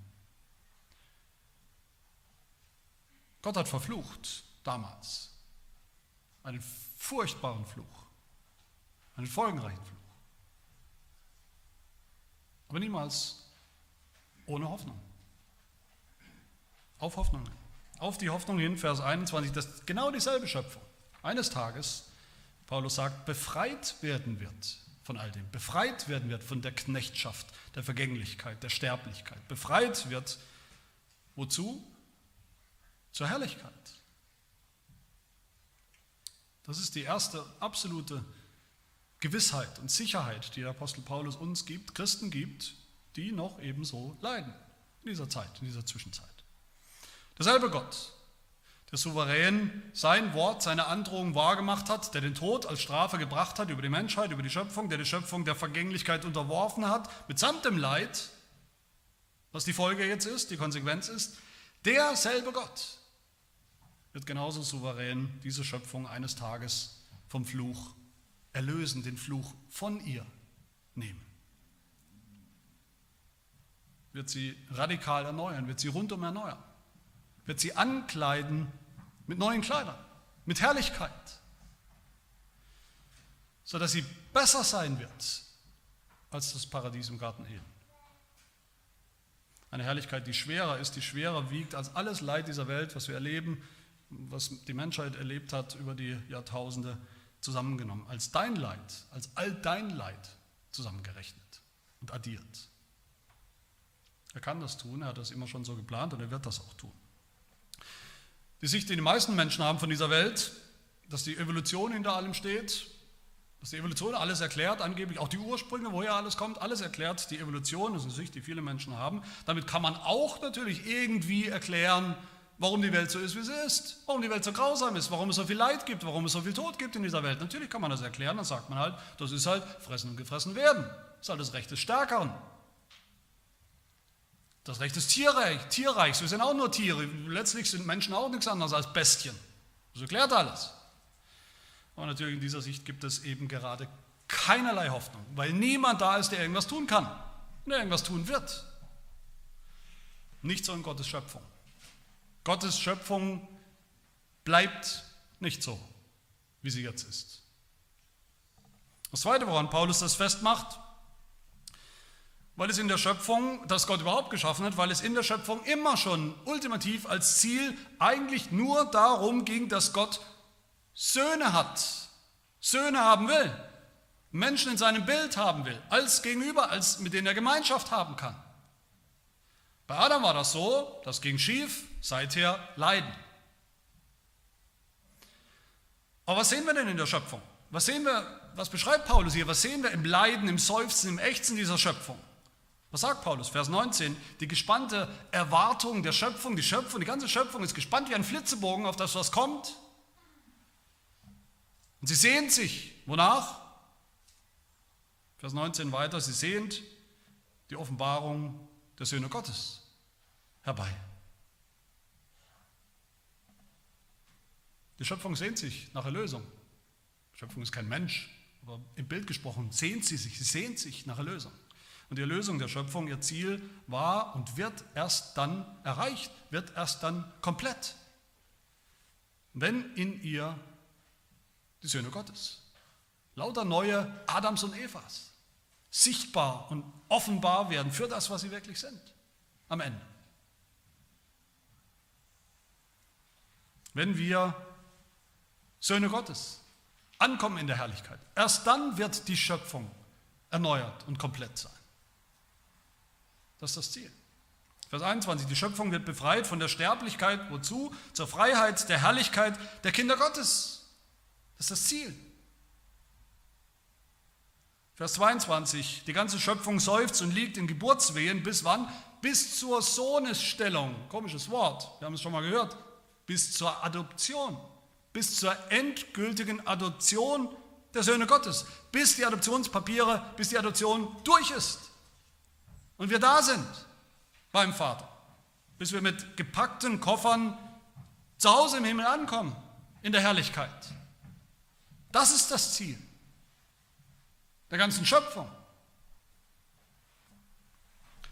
Gott hat verflucht damals. Einen furchtbaren Fluch. Einen folgenreichen Fluch. Aber niemals ohne Hoffnung. Auf Hoffnung. Auf die Hoffnung hin, Vers 21, dass genau dieselbe Schöpfung eines Tages, Paulus sagt, befreit werden wird von all dem. Befreit werden wird von der Knechtschaft, der Vergänglichkeit, der Sterblichkeit. Befreit wird, wozu? Zur Herrlichkeit. Das ist die erste absolute Gewissheit und Sicherheit, die der Apostel Paulus uns gibt, Christen gibt, die noch ebenso leiden in dieser Zeit, in dieser Zwischenzeit. Derselbe Gott, der souverän sein Wort, seine Androhung wahrgemacht hat, der den Tod als Strafe gebracht hat über die Menschheit, über die Schöpfung, der die Schöpfung der Vergänglichkeit unterworfen hat, mitsamt dem Leid, was die Folge jetzt ist, die Konsequenz ist, derselbe Gott wird genauso souverän diese Schöpfung eines Tages vom Fluch erlösen, den Fluch von ihr nehmen. Wird sie radikal erneuern, wird sie rundum erneuern, wird sie ankleiden mit neuen Kleidern, mit Herrlichkeit, sodass sie besser sein wird als das Paradies im Garten Eden. Eine Herrlichkeit, die schwerer ist, die schwerer wiegt als alles Leid dieser Welt, was wir erleben, was die Menschheit erlebt hat über die Jahrtausende zusammengenommen, als dein Leid, als all dein Leid zusammengerechnet und addiert. Er kann das tun, er hat das immer schon so geplant und er wird das auch tun. Die Sicht, die die meisten Menschen haben von dieser Welt, dass die Evolution hinter allem steht, dass die Evolution alles erklärt, angeblich auch die Ursprünge, woher alles kommt, alles erklärt die Evolution, das ist eine Sicht, die viele Menschen haben. Damit kann man auch natürlich irgendwie erklären, warum die Welt so ist, wie sie ist, warum die Welt so grausam ist, warum es so viel Leid gibt, warum es so viel Tod gibt in dieser Welt. Natürlich kann man das erklären, dann sagt man halt, das ist halt fressen und gefressen werden. Das ist halt das Recht des Stärkeren. Das Recht des Tierreich, Tierreichs, wir sind auch nur Tiere. Letztlich sind Menschen auch nichts anderes als Bestien. Das erklärt alles. Aber natürlich in dieser Sicht gibt es eben gerade keinerlei Hoffnung, weil niemand da ist, der irgendwas tun kann der irgendwas tun wird. Nicht so in Gottes Schöpfung. Gottes Schöpfung bleibt nicht so, wie sie jetzt ist. Das Zweite, woran Paulus das festmacht, weil es in der Schöpfung, das Gott überhaupt geschaffen hat, weil es in der Schöpfung immer schon ultimativ als Ziel eigentlich nur darum ging, dass Gott Söhne hat, Söhne haben will, Menschen in seinem Bild haben will, als Gegenüber, als mit denen er Gemeinschaft haben kann. Bei Adam war das so, das ging schief, seither Leiden. Aber was sehen wir denn in der Schöpfung? Was sehen wir, was beschreibt Paulus hier? Was sehen wir im Leiden, im Seufzen, im Ächzen dieser Schöpfung? Was sagt Paulus? Vers 19, die gespannte Erwartung der Schöpfung, die Schöpfung, die ganze Schöpfung ist gespannt wie ein Flitzebogen auf das, was kommt. Und sie sehnt sich, wonach? Vers 19 weiter, sie sehnt die Offenbarung der Söhne Gottes herbei. Die Schöpfung sehnt sich nach Erlösung. Die Schöpfung ist kein Mensch, aber im Bild gesprochen sehnt sie sich, sie sehnt sich nach Erlösung. Und die Erlösung der Schöpfung, ihr Ziel war und wird erst dann erreicht, wird erst dann komplett, wenn in ihr die Söhne Gottes, lauter neue Adams und Evas, sichtbar und offenbar werden für das, was sie wirklich sind. Am Ende. Wenn wir Söhne Gottes ankommen in der Herrlichkeit, erst dann wird die Schöpfung erneuert und komplett sein. Das ist das Ziel. Vers 21, die Schöpfung wird befreit von der Sterblichkeit, wozu? Zur Freiheit der Herrlichkeit der Kinder Gottes. Das ist das Ziel. Vers 22, die ganze Schöpfung seufzt und liegt in Geburtswehen. Bis wann? Bis zur Sohnesstellung. Komisches Wort, wir haben es schon mal gehört. Bis zur Adoption. Bis zur endgültigen Adoption der Söhne Gottes. Bis die Adoptionspapiere, bis die Adoption durch ist. Und wir da sind beim Vater. Bis wir mit gepackten Koffern zu Hause im Himmel ankommen, in der Herrlichkeit. Das ist das Ziel der ganzen Schöpfung.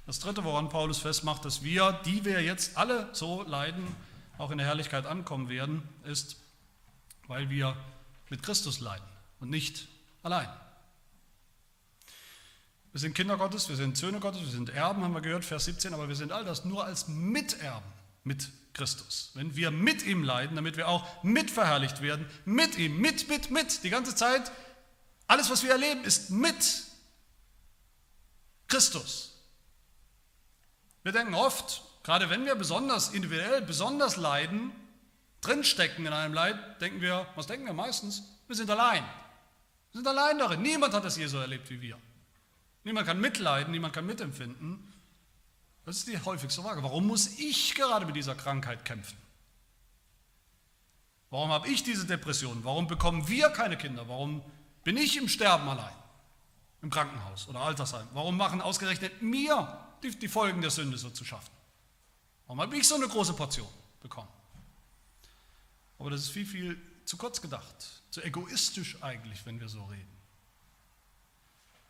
Das dritte, woran Paulus festmacht, dass wir, die wir jetzt alle so leiden, auch in der Herrlichkeit ankommen werden, ist, weil wir mit Christus leiden und nicht allein. Wir sind Kinder Gottes, wir sind Söhne Gottes, wir sind Erben, haben wir gehört, Vers 17, aber wir sind all das nur als Miterben mit Christus. Wenn wir mit ihm leiden, damit wir auch mitverherrlicht werden, mit ihm, mit, mit, mit, die ganze Zeit alles, was wir erleben, ist mit Christus. Wir denken oft, gerade wenn wir besonders individuell, besonders leiden, drinstecken in einem Leid, denken wir, was denken wir meistens? Wir sind allein. Wir sind allein darin. Niemand hat das je so erlebt wie wir. Niemand kann mitleiden, niemand kann mitempfinden. Das ist die häufigste Frage. Warum muss ich gerade mit dieser Krankheit kämpfen? Warum habe ich diese Depression? Warum bekommen wir keine Kinder? Warum bin ich im Sterben allein? Im Krankenhaus oder Altersheim? Warum machen ausgerechnet mir die, die Folgen der Sünde so zu schaffen? Warum habe ich so eine große Portion bekommen? Aber das ist viel, viel zu kurz gedacht, zu egoistisch eigentlich, wenn wir so reden.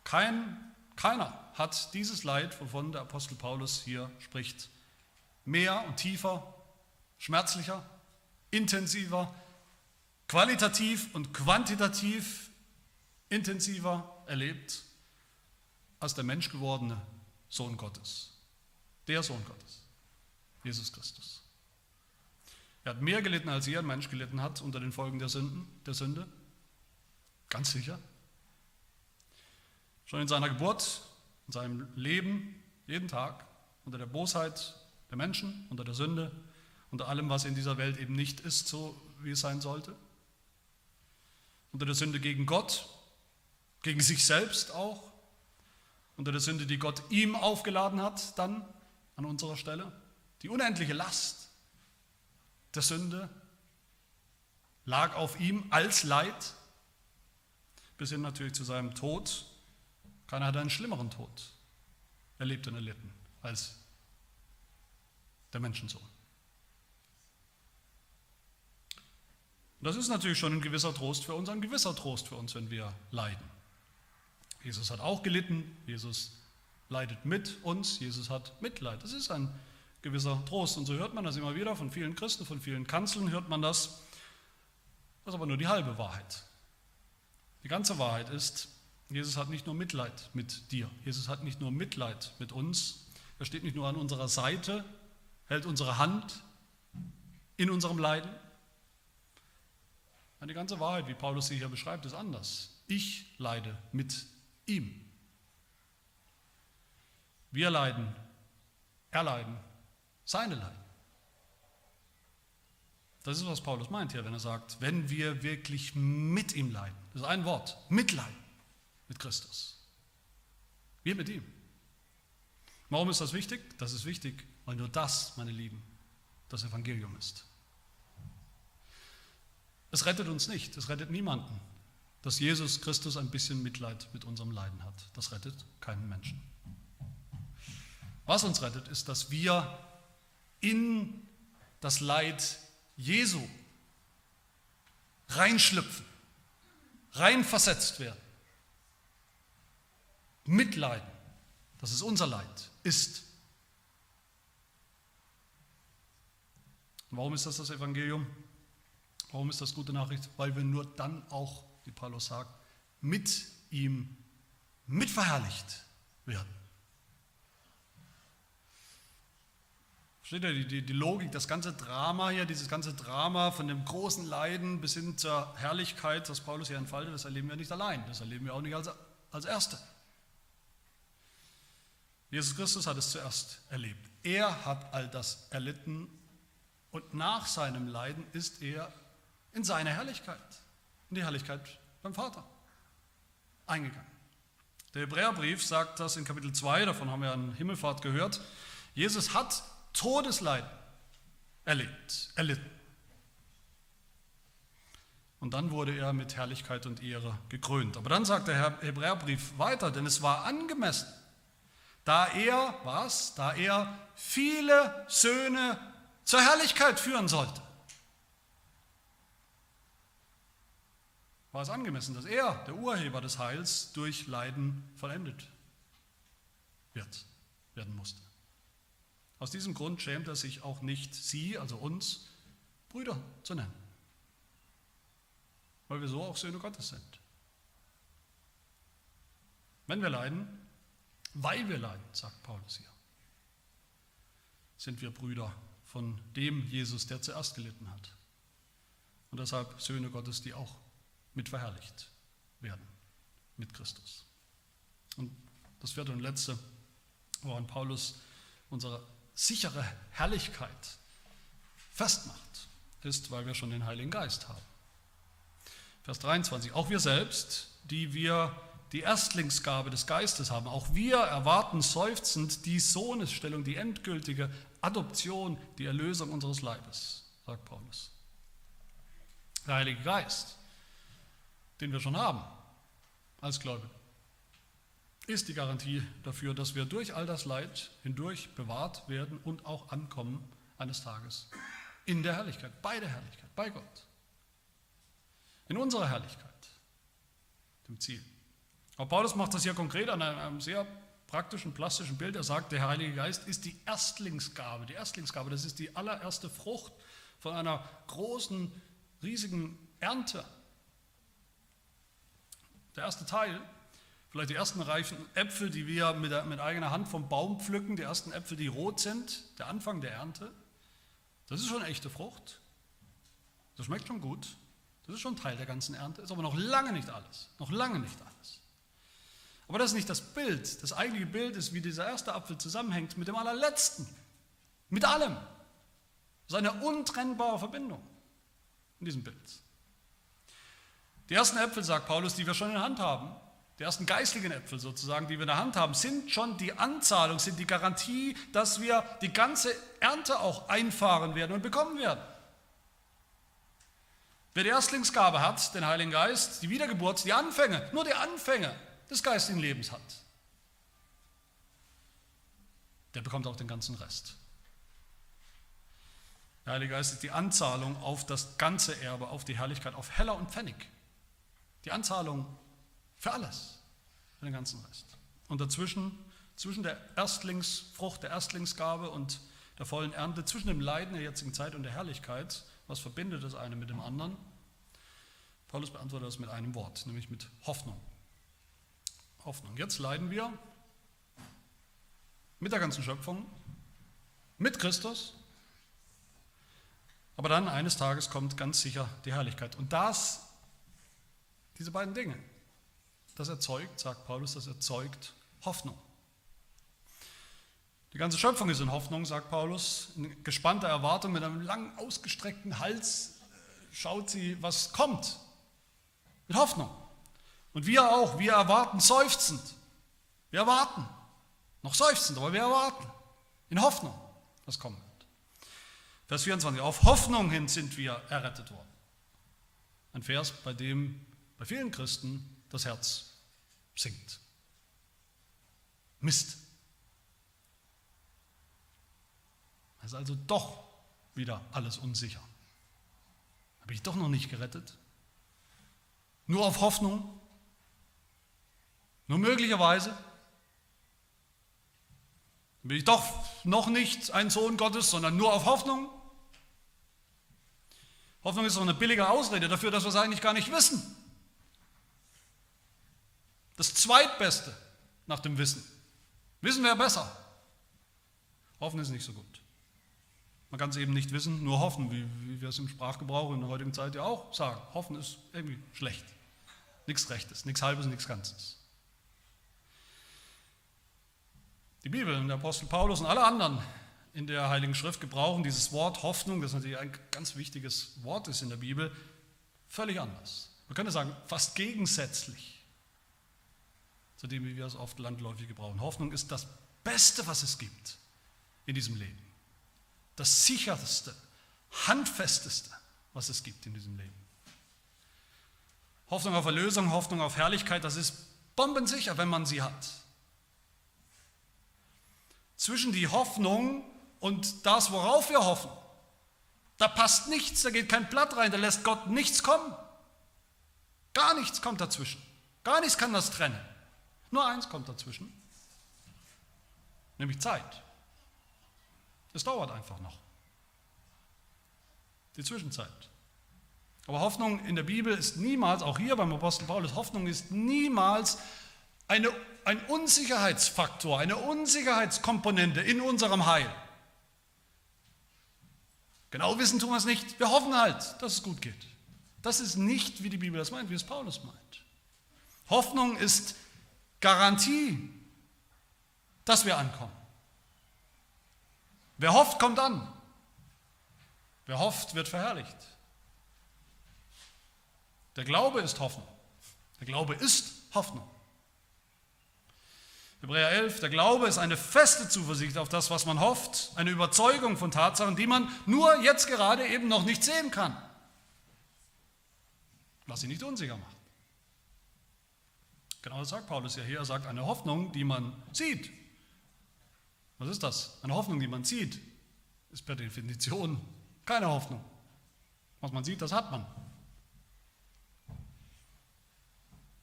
Kein, keiner hat dieses Leid, wovon der Apostel Paulus hier spricht, mehr und tiefer, schmerzlicher, intensiver, qualitativ und quantitativ intensiver erlebt als der menschgewordene Sohn Gottes. Der Sohn Gottes, Jesus Christus. Er hat mehr gelitten, als jeder Mensch gelitten hat unter den Folgen der, Sünden, der Sünde. Ganz sicher. Schon in seiner Geburt, in seinem Leben, jeden Tag, unter der Bosheit der Menschen, unter der Sünde, unter allem, was in dieser Welt eben nicht ist, so wie es sein sollte. Unter der Sünde gegen Gott, gegen sich selbst auch, unter der Sünde, die Gott ihm aufgeladen hat, dann an unserer Stelle. Die unendliche Last der Sünde lag auf ihm als Leid, bis hin natürlich zu seinem Tod. Keiner hat einen schlimmeren Tod erlebt und erlitten als der Menschensohn. Das ist natürlich schon ein gewisser Trost für uns, ein gewisser Trost für uns, wenn wir leiden. Jesus hat auch gelitten, Jesus leidet mit uns, Jesus hat Mitleid. Das ist ein gewisser Trost. Und so hört man das immer wieder von vielen Christen, von vielen Kanzeln hört man das. Das ist aber nur die halbe Wahrheit. Die ganze Wahrheit ist, Jesus hat nicht nur Mitleid mit dir, Jesus hat nicht nur Mitleid mit uns, er steht nicht nur an unserer Seite, hält unsere Hand in unserem Leiden. Die ganze Wahrheit, wie Paulus sie hier beschreibt, ist anders. Ich leide mit ihm. Wir leiden, erleiden seine Leiden. Das ist, was Paulus meint hier, wenn er sagt, wenn wir wirklich mit ihm leiden. Das ist ein Wort, mitleiden mit Christus. Wir mit ihm. Warum ist das wichtig? Das ist wichtig, weil nur das, meine Lieben, das Evangelium ist. Es rettet uns nicht, es rettet niemanden dass Jesus Christus ein bisschen Mitleid mit unserem Leiden hat. Das rettet keinen Menschen. Was uns rettet, ist, dass wir in das Leid Jesu reinschlüpfen, reinversetzt werden. Mitleiden, dass es unser Leid ist. Und warum ist das das Evangelium? Warum ist das gute Nachricht? Weil wir nur dann auch wie Paulus sagt, mit ihm mitverherrlicht werden. Versteht ihr die, die, die Logik, das ganze Drama hier, dieses ganze Drama von dem großen Leiden bis hin zur Herrlichkeit, das Paulus hier entfaltet, das erleben wir nicht allein, das erleben wir auch nicht als, als Erste. Jesus Christus hat es zuerst erlebt. Er hat all das erlitten und nach seinem Leiden ist er in seine Herrlichkeit, in die Herrlichkeit beim Vater eingegangen. Der Hebräerbrief sagt das in Kapitel 2, davon haben wir an Himmelfahrt gehört. Jesus hat Todesleiden erlebt, erlitten. Und dann wurde er mit Herrlichkeit und Ehre gekrönt. Aber dann sagt der Hebräerbrief weiter, denn es war angemessen, da er, was? Da er viele Söhne zur Herrlichkeit führen sollte. War es angemessen, dass er, der Urheber des Heils, durch Leiden vollendet wird, werden musste. Aus diesem Grund schämt er sich auch nicht, sie, also uns, Brüder zu nennen, weil wir so auch Söhne Gottes sind. Wenn wir leiden, weil wir leiden, sagt Paulus hier, sind wir Brüder von dem Jesus, der zuerst gelitten hat. Und deshalb Söhne Gottes, die auch mit verherrlicht werden mit Christus. Und das vierte und letzte, woran Paulus unsere sichere Herrlichkeit festmacht, ist, weil wir schon den Heiligen Geist haben. Vers 23, auch wir selbst, die wir die Erstlingsgabe des Geistes haben. Auch wir erwarten seufzend die Sohnesstellung, die endgültige Adoption, die Erlösung unseres Leibes, sagt Paulus. Der Heilige Geist, den wir schon haben als Gläubige, ist die Garantie dafür, dass wir durch all das Leid hindurch bewahrt werden und auch ankommen eines Tages in der Herrlichkeit, bei der Herrlichkeit, bei Gott. In unserer Herrlichkeit, dem Ziel. Aber Paulus macht das hier konkret an einem sehr praktischen, plastischen Bild. Er sagt, der Heilige Geist ist die Erstlingsgabe. Die Erstlingsgabe, das ist die allererste Frucht von einer großen, riesigen Ernte. Der erste Teil, vielleicht die ersten reifen Äpfel, die wir mit, mit eigener Hand vom Baum pflücken, die ersten Äpfel, die rot sind, der Anfang der Ernte, das ist schon echte Frucht. Das schmeckt schon gut. Das ist schon Teil der ganzen Ernte, ist aber noch lange nicht alles. Noch lange nicht alles. Aber das ist nicht das Bild. Das eigentliche Bild ist, wie dieser erste Apfel zusammenhängt mit dem allerletzten. Mit allem. Das ist eine untrennbare Verbindung in diesem Bild. Die ersten Äpfel, sagt Paulus, die wir schon in der Hand haben, die ersten geistlichen Äpfel sozusagen, die wir in der Hand haben, sind schon die Anzahlung, sind die Garantie, dass wir die ganze Ernte auch einfahren werden und bekommen werden. Wer die Erstlingsgabe hat, den Heiligen Geist, die Wiedergeburt, die Anfänge, nur die Anfänge des geistigen Lebens hat, der bekommt auch den ganzen Rest. Der Heilige Geist ist die Anzahlung auf das ganze Erbe, auf die Herrlichkeit, auf Heller und Pfennig. Die Anzahlung für alles, für den ganzen Rest. Und dazwischen, zwischen der Erstlingsfrucht, der Erstlingsgabe und der vollen Ernte, zwischen dem Leiden der jetzigen Zeit und der Herrlichkeit, was verbindet das eine mit dem anderen? Paulus beantwortet das mit einem Wort, nämlich mit Hoffnung. Hoffnung. Jetzt leiden wir mit der ganzen Schöpfung, mit Christus, aber dann eines Tages kommt ganz sicher die Herrlichkeit. Und das, diese beiden Dinge, das erzeugt, sagt Paulus, das erzeugt Hoffnung. Die ganze Schöpfung ist in Hoffnung, sagt Paulus, in gespannter Erwartung, mit einem lang ausgestreckten Hals schaut sie, was kommt. Mit Hoffnung. Und wir auch, wir erwarten seufzend. Wir erwarten. Noch seufzend, aber wir erwarten. In Hoffnung, was kommen wird. Vers 24. Auf Hoffnung hin sind wir errettet worden. Ein Vers, bei dem bei vielen Christen das Herz sinkt. Mist. Es ist also doch wieder alles unsicher. Habe ich doch noch nicht gerettet? Nur auf Hoffnung? Nur möglicherweise bin ich doch noch nicht ein Sohn Gottes, sondern nur auf Hoffnung. Hoffnung ist doch eine billige Ausrede dafür, dass wir es eigentlich gar nicht wissen. Das zweitbeste nach dem Wissen. Wissen wäre besser. Hoffen ist nicht so gut. Man kann es eben nicht wissen, nur hoffen, wie, wie wir es im Sprachgebrauch in der heutigen Zeit ja auch sagen. Hoffen ist irgendwie schlecht. Nichts Rechtes, nichts Halbes, nichts Ganzes. Die Bibel und der Apostel Paulus und alle anderen in der Heiligen Schrift gebrauchen dieses Wort Hoffnung, das natürlich ein ganz wichtiges Wort ist in der Bibel, völlig anders. Man könnte sagen, fast gegensätzlich zu dem, wie wir es oft landläufig gebrauchen. Hoffnung ist das Beste, was es gibt in diesem Leben. Das sicherste, handfesteste, was es gibt in diesem Leben. Hoffnung auf Erlösung, Hoffnung auf Herrlichkeit, das ist bombensicher, wenn man sie hat. Zwischen die Hoffnung und das, worauf wir hoffen, da passt nichts, da geht kein Blatt rein, da lässt Gott nichts kommen. Gar nichts kommt dazwischen. Gar nichts kann das trennen. Nur eins kommt dazwischen, nämlich Zeit. Es dauert einfach noch. Die Zwischenzeit. Aber Hoffnung in der Bibel ist niemals, auch hier beim Apostel Paulus, Hoffnung ist niemals eine, ein Unsicherheitsfaktor, eine Unsicherheitskomponente in unserem Heil. Genau wissen tun wir es nicht. Wir hoffen halt, dass es gut geht. Das ist nicht, wie die Bibel das meint, wie es Paulus meint. Hoffnung ist Garantie, dass wir ankommen. Wer hofft, kommt an. Wer hofft, wird verherrlicht. Der Glaube ist Hoffnung. Der Glaube ist Hoffnung. Hebräer 11, der Glaube ist eine feste Zuversicht auf das, was man hofft, eine Überzeugung von Tatsachen, die man nur jetzt gerade eben noch nicht sehen kann, was sie nicht unsicher macht. Genau das sagt Paulus ja hier. Er sagt eine Hoffnung, die man sieht. Was ist das? Eine Hoffnung, die man sieht, ist per Definition keine Hoffnung. Was man sieht, das hat man.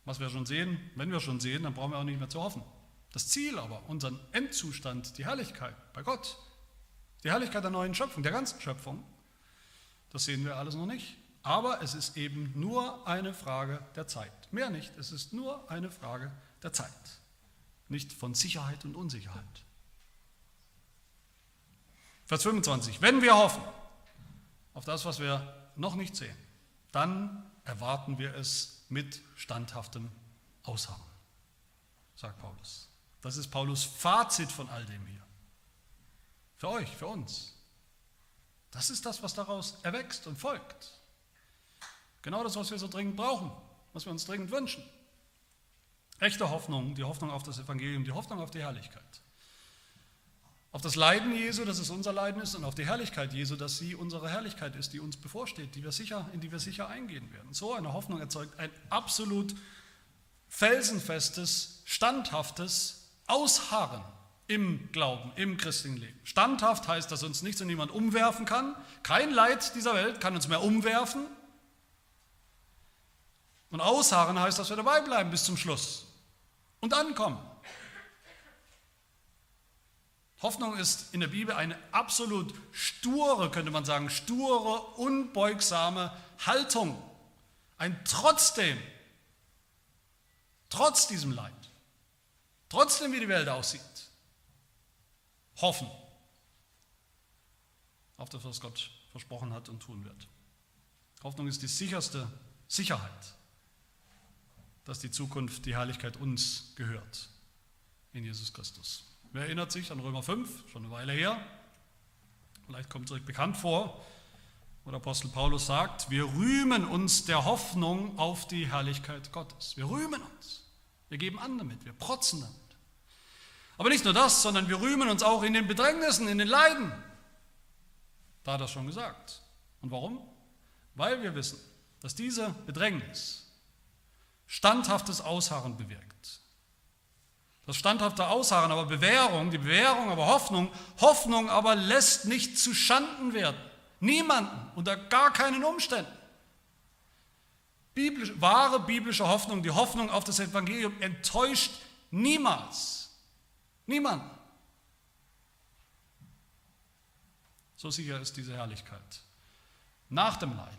Was wir schon sehen, wenn wir schon sehen, dann brauchen wir auch nicht mehr zu hoffen. Das Ziel aber, unseren Endzustand, die Herrlichkeit bei Gott, die Herrlichkeit der neuen Schöpfung, der ganzen Schöpfung, das sehen wir alles noch nicht. Aber es ist eben nur eine Frage der Zeit. Mehr nicht, es ist nur eine Frage der Zeit. Nicht von Sicherheit und Unsicherheit. Vers 25. Wenn wir hoffen auf das, was wir noch nicht sehen, dann erwarten wir es mit standhaftem Ausharren, sagt Paulus. Das ist Paulus Fazit von all dem hier. Für euch, für uns. Das ist das, was daraus erwächst und folgt. Genau das, was wir so dringend brauchen, was wir uns dringend wünschen. Echte Hoffnung, die Hoffnung auf das Evangelium, die Hoffnung auf die Herrlichkeit. Auf das Leiden Jesu, dass es unser Leiden ist, und auf die Herrlichkeit Jesu, dass sie unsere Herrlichkeit ist, die uns bevorsteht, die wir sicher, in die wir sicher eingehen werden. So eine Hoffnung erzeugt ein absolut felsenfestes, standhaftes Ausharren im Glauben, im christlichen Leben. Standhaft heißt, dass uns nichts und niemand umwerfen kann. Kein Leid dieser Welt kann uns mehr umwerfen. Und ausharren heißt, dass wir dabei bleiben bis zum Schluss und ankommen. Hoffnung ist in der Bibel eine absolut sture, könnte man sagen, sture, unbeugsame Haltung. Ein trotzdem, trotz diesem Leid, trotzdem wie die Welt aussieht, hoffen auf das, was Gott versprochen hat und tun wird. Hoffnung ist die sicherste Sicherheit dass die Zukunft, die Herrlichkeit uns gehört in Jesus Christus. Wer erinnert sich an Römer 5, schon eine Weile her? Vielleicht kommt es euch bekannt vor, wo der Apostel Paulus sagt, wir rühmen uns der Hoffnung auf die Herrlichkeit Gottes. Wir rühmen uns. Wir geben an damit, wir protzen damit. Aber nicht nur das, sondern wir rühmen uns auch in den Bedrängnissen, in den Leiden. Da hat er schon gesagt. Und warum? Weil wir wissen, dass diese Bedrängnis, standhaftes Ausharren bewirkt. Das standhafte Ausharren, aber Bewährung, die Bewährung, aber Hoffnung, Hoffnung aber lässt nicht zu Schanden werden. Niemanden, unter gar keinen Umständen. Biblisch, wahre biblische Hoffnung, die Hoffnung auf das Evangelium enttäuscht niemals. Niemanden. So sicher ist diese Herrlichkeit. Nach dem Leiden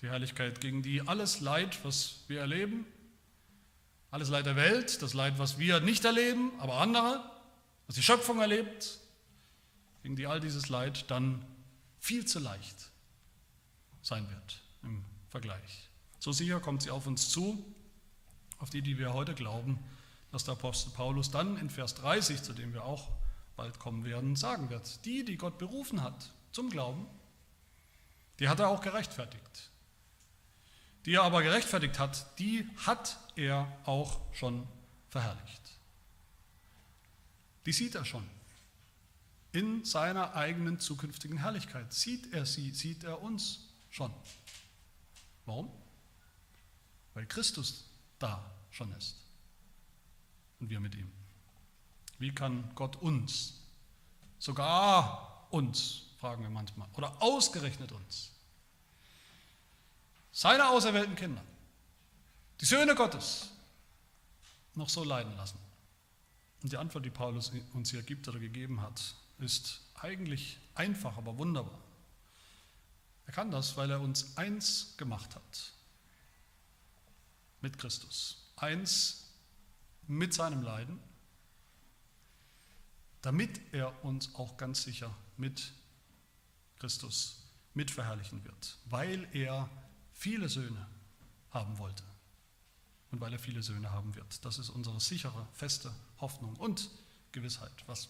die Herrlichkeit, gegen die alles Leid, was wir erleben, Alles Leid der Welt, das Leid, was wir nicht erleben, aber andere, was die Schöpfung erlebt, gegen die all dieses Leid dann viel zu leicht sein wird Vergleich. So sicher kommt sie auf uns zu, auf die, die wir heute glauben, dass der Apostel Paulus dann in Vers 30, zu dem wir auch bald kommen werden, sagen wird. Die, die Gott berufen hat zum Glauben, die hat er auch gerechtfertigt. Die er aber gerechtfertigt hat, die hat er auch schon verherrlicht. Die sieht er schon. In seiner eigenen zukünftigen Herrlichkeit sieht er sie, sieht er uns schon. Warum? Weil Christus da schon ist und wir mit ihm. Wie kann Gott uns, sogar uns, fragen wir manchmal, oder ausgerechnet uns, seine auserwählten Kinder, die Söhne Gottes, noch so leiden lassen? Und die Antwort, die Paulus uns hier gibt oder gegeben hat, ist eigentlich einfach, aber wunderbar. Er kann das, weil er uns eins gemacht hat mit Christus. Eins mit seinem Leiden, damit er uns auch ganz sicher mit Christus mitverherrlichen wird, weil er viele Söhne haben wollte und weil er viele Söhne haben wird. Das ist unsere sichere, feste Hoffnung und Gewissheit, was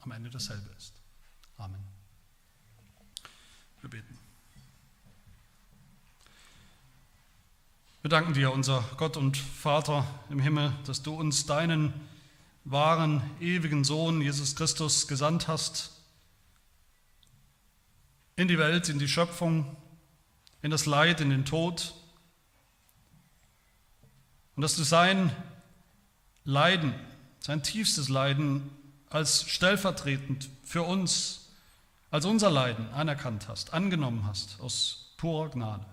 am Ende dasselbe ist. Amen. Wir beten. Wir danken dir, unser Gott und Vater im Himmel, dass du uns deinen wahren, ewigen Sohn, Jesus Christus, gesandt hast in die Welt, in die Schöpfung, in das Leid, in den Tod. Und dass du sein Leiden, sein tiefstes Leiden als stellvertretend für uns, als unser Leiden anerkannt hast, angenommen hast aus purer Gnade.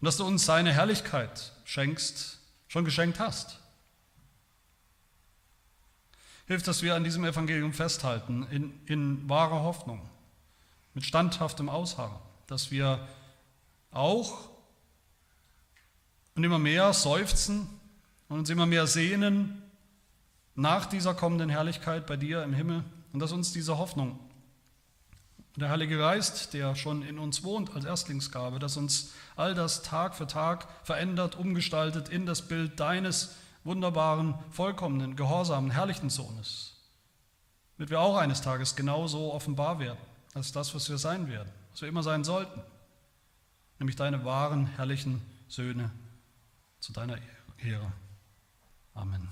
Und dass du uns seine Herrlichkeit schenkst, schon geschenkt hast. Hilf, dass wir an diesem Evangelium festhalten, in, in wahrer Hoffnung, mit standhaftem Ausharren, dass wir auch und immer mehr seufzen und uns immer mehr sehnen nach dieser kommenden Herrlichkeit bei dir im Himmel und dass uns diese Hoffnung der Heilige Geist, der schon in uns wohnt als Erstlingsgabe, dass uns all das Tag für Tag verändert, umgestaltet in das Bild deines wunderbaren, vollkommenen, gehorsamen, herrlichen Sohnes, damit wir auch eines Tages genauso offenbar werden als das, was wir sein werden, was wir immer sein sollten, nämlich deine wahren, herrlichen Söhne zu deiner Ehre. Amen.